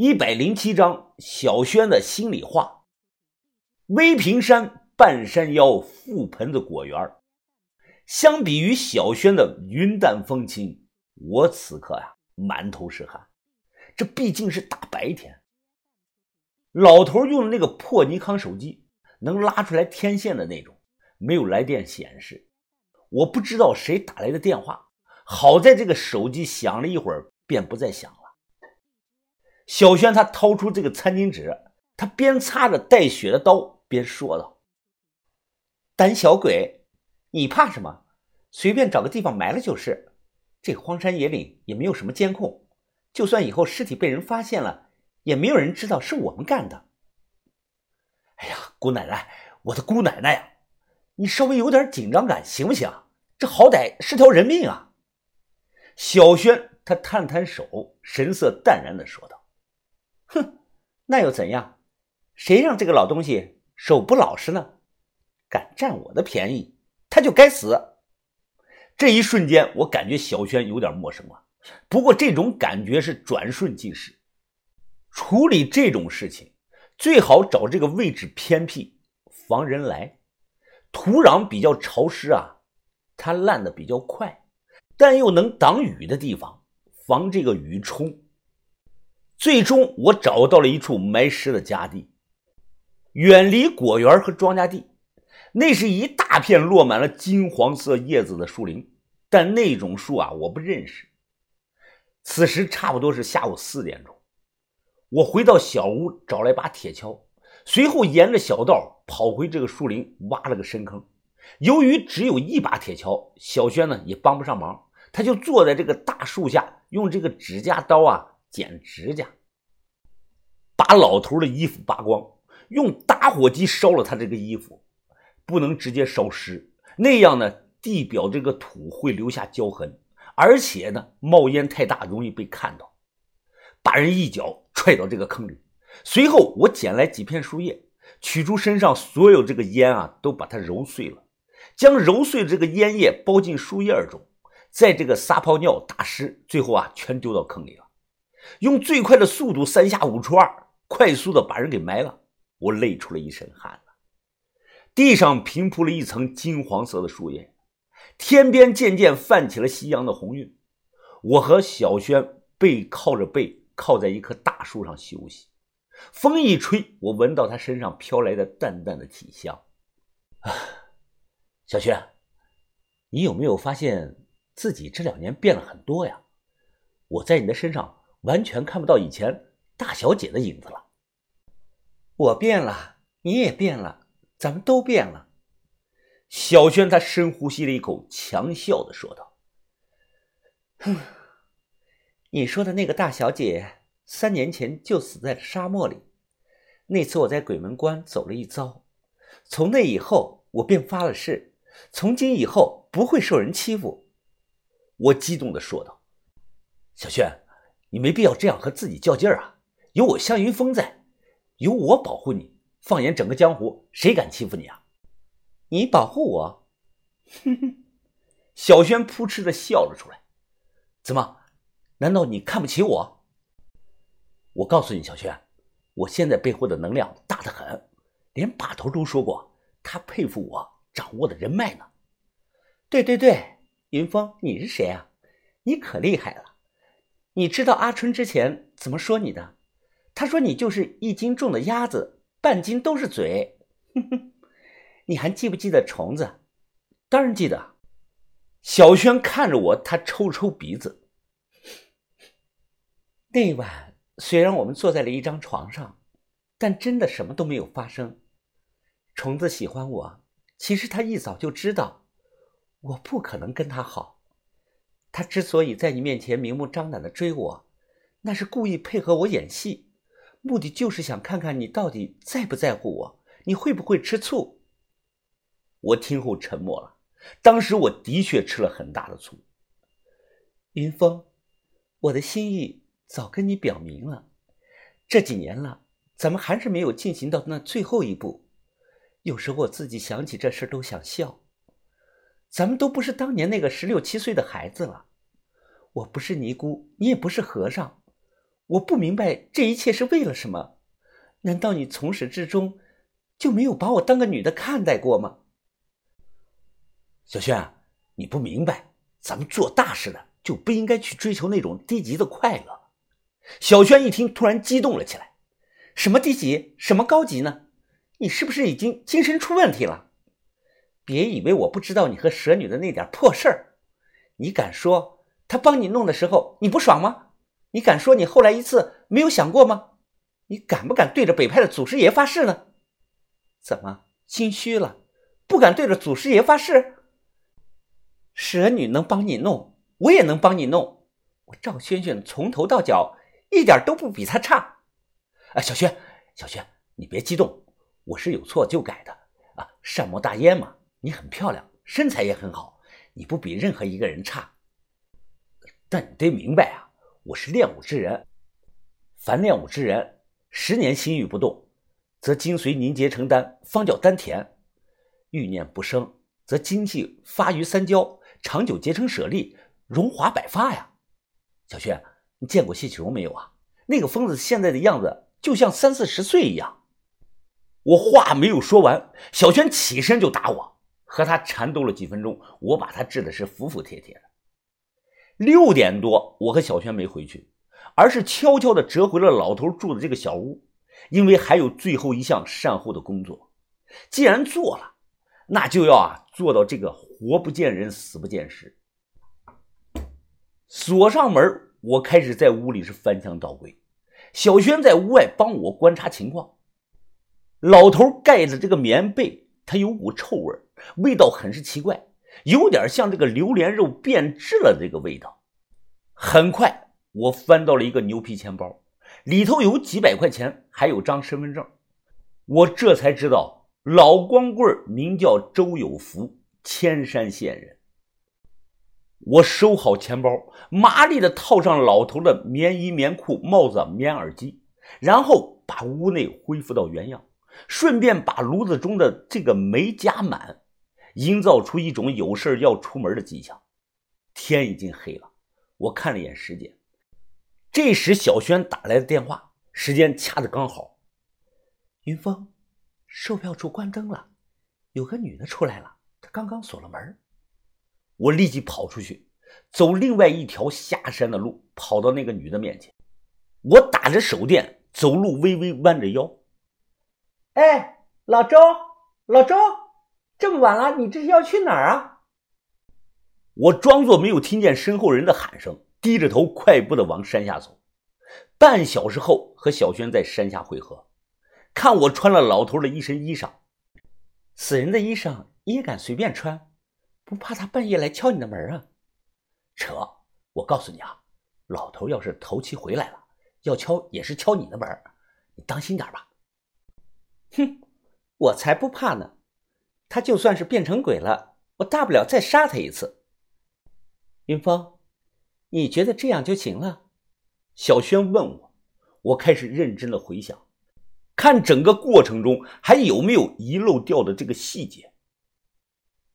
一百零七章小轩的心里话。威平山半山腰覆盆子果园，相比于小轩的云淡风轻，我此刻呀满头是汗。这毕竟是大白天。老头用的那个破尼康手机，能拉出来天线的那种，没有来电显示。我不知道谁打来的电话，好在这个手机响了一会儿便不再响。小轩他掏出这个餐巾纸，他边擦着带血的刀，边说道：“胆小鬼，你怕什么？随便找个地方埋了就是。这荒山野岭也没有什么监控，就算以后尸体被人发现了，也没有人知道是我们干的。”哎呀，姑奶奶，我的姑奶奶呀，你稍微有点紧张感行不行？这好歹是条人命啊！小轩他摊了摊手，神色淡然的说道。哼，那又怎样？谁让这个老东西手不老实呢？敢占我的便宜，他就该死！这一瞬间，我感觉小轩有点陌生了。不过这种感觉是转瞬即逝。处理这种事情，最好找这个位置偏僻，防人来。土壤比较潮湿啊，它烂的比较快，但又能挡雨的地方，防这个雨冲。最终，我找到了一处埋尸的家地，远离果园和庄稼地。那是一大片落满了金黄色叶子的树林，但那种树啊，我不认识。此时差不多是下午四点钟，我回到小屋，找来把铁锹，随后沿着小道跑回这个树林，挖了个深坑。由于只有一把铁锹，小轩呢也帮不上忙，他就坐在这个大树下，用这个指甲刀啊。剪指甲，把老头的衣服扒光，用打火机烧了他这个衣服，不能直接烧湿，那样呢，地表这个土会留下焦痕，而且呢，冒烟太大，容易被看到。把人一脚踹到这个坑里，随后我捡来几片树叶，取出身上所有这个烟啊，都把它揉碎了，将揉碎这个烟叶包进树叶中，在这个撒泡尿打湿，最后啊，全丢到坑里了。用最快的速度，三下五除二，快速的把人给埋了。我累出了一身汗了。地上平铺了一层金黄色的树叶，天边渐渐泛起了夕阳的红晕。我和小轩背靠着背，靠在一棵大树上休息。风一吹，我闻到他身上飘来的淡淡的体香。啊，小轩，你有没有发现自己这两年变了很多呀？我在你的身上。完全看不到以前大小姐的影子了。我变了，你也变了，咱们都变了。小轩他深呼吸了一口，强笑的说道：“哼，你说的那个大小姐，三年前就死在了沙漠里。那次我在鬼门关走了一遭，从那以后我便发了誓，从今以后不会受人欺负。”我激动的说道：“小轩。”你没必要这样和自己较劲儿啊！有我向云峰在，有我保护你。放眼整个江湖，谁敢欺负你啊？你保护我？哼哼！小轩扑哧的笑了出来。怎么？难道你看不起我？我告诉你，小轩，我现在背后的能量大得很，连把头都说过，他佩服我掌握的人脉呢。对对对，云峰，你是谁啊？你可厉害了。你知道阿春之前怎么说你的？他说你就是一斤重的鸭子，半斤都是嘴。哼哼，你还记不记得虫子？当然记得。小轩看着我，他抽了抽鼻子。那晚虽然我们坐在了一张床上，但真的什么都没有发生。虫子喜欢我，其实他一早就知道，我不可能跟他好。他之所以在你面前明目张胆的追我，那是故意配合我演戏，目的就是想看看你到底在不在乎我，你会不会吃醋。我听后沉默了。当时我的确吃了很大的醋。云峰，我的心意早跟你表明了，这几年了，咱们还是没有进行到那最后一步。有时候我自己想起这事都想笑。咱们都不是当年那个十六七岁的孩子了，我不是尼姑，你也不是和尚，我不明白这一切是为了什么？难道你从始至终就没有把我当个女的看待过吗？小轩，你不明白，咱们做大事的就不应该去追求那种低级的快乐。小轩一听，突然激动了起来：“什么低级？什么高级呢？你是不是已经精神出问题了？别以为我不知道你和蛇女的那点破事儿。你敢说他帮你弄的时候你不爽吗？你敢说你后来一次没有想过吗？你敢不敢对着北派的祖师爷发誓呢？怎么心虚了？不敢对着祖师爷发誓？蛇女能帮你弄，我也能帮你弄。我赵轩轩从头到脚。”一点都不比他差，啊，小轩，小轩，你别激动，我是有错就改的啊。善莫大焉嘛，你很漂亮，身材也很好，你不比任何一个人差。但你得明白啊，我是练武之人，凡练武之人，十年心欲不动，则精髓凝结成丹，方叫丹田；欲念不生，则精气发于三焦，长久结成舍利，荣华百发呀。小轩。你见过谢启荣没有啊？那个疯子现在的样子就像三四十岁一样。我话没有说完，小轩起身就打我，和他缠斗了几分钟，我把他治的是服服帖帖的。六点多，我和小轩没回去，而是悄悄地折回了老头住的这个小屋，因为还有最后一项善后的工作。既然做了，那就要啊做到这个活不见人，死不见尸。锁上门。我开始在屋里是翻箱倒柜，小轩在屋外帮我观察情况。老头盖的这个棉被，它有股臭味，味道很是奇怪，有点像这个榴莲肉变质了这个味道。很快，我翻到了一个牛皮钱包，里头有几百块钱，还有张身份证。我这才知道，老光棍名叫周有福，千山县人。我收好钱包，麻利的套上老头的棉衣、棉裤、帽子、棉耳机，然后把屋内恢复到原样，顺便把炉子中的这个煤加满，营造出一种有事要出门的迹象。天已经黑了，我看了一眼时间，这时小轩打来的电话，时间掐的刚好。云峰，售票处关灯了，有个女的出来了，她刚刚锁了门。我立即跑出去，走另外一条下山的路，跑到那个女的面前。我打着手电，走路微微弯着腰。哎，老周，老周，这么晚了，你这是要去哪儿啊？我装作没有听见身后人的喊声，低着头快步的往山下走。半小时后，和小轩在山下会合。看我穿了老头的一身衣裳，死人的衣裳你也敢随便穿？不怕他半夜来敲你的门啊？扯！我告诉你啊，老头要是头七回来了，要敲也是敲你的门，你当心点吧。哼，我才不怕呢！他就算是变成鬼了，我大不了再杀他一次。云峰，你觉得这样就行了？小轩问我，我开始认真的回想，看整个过程中还有没有遗漏掉的这个细节。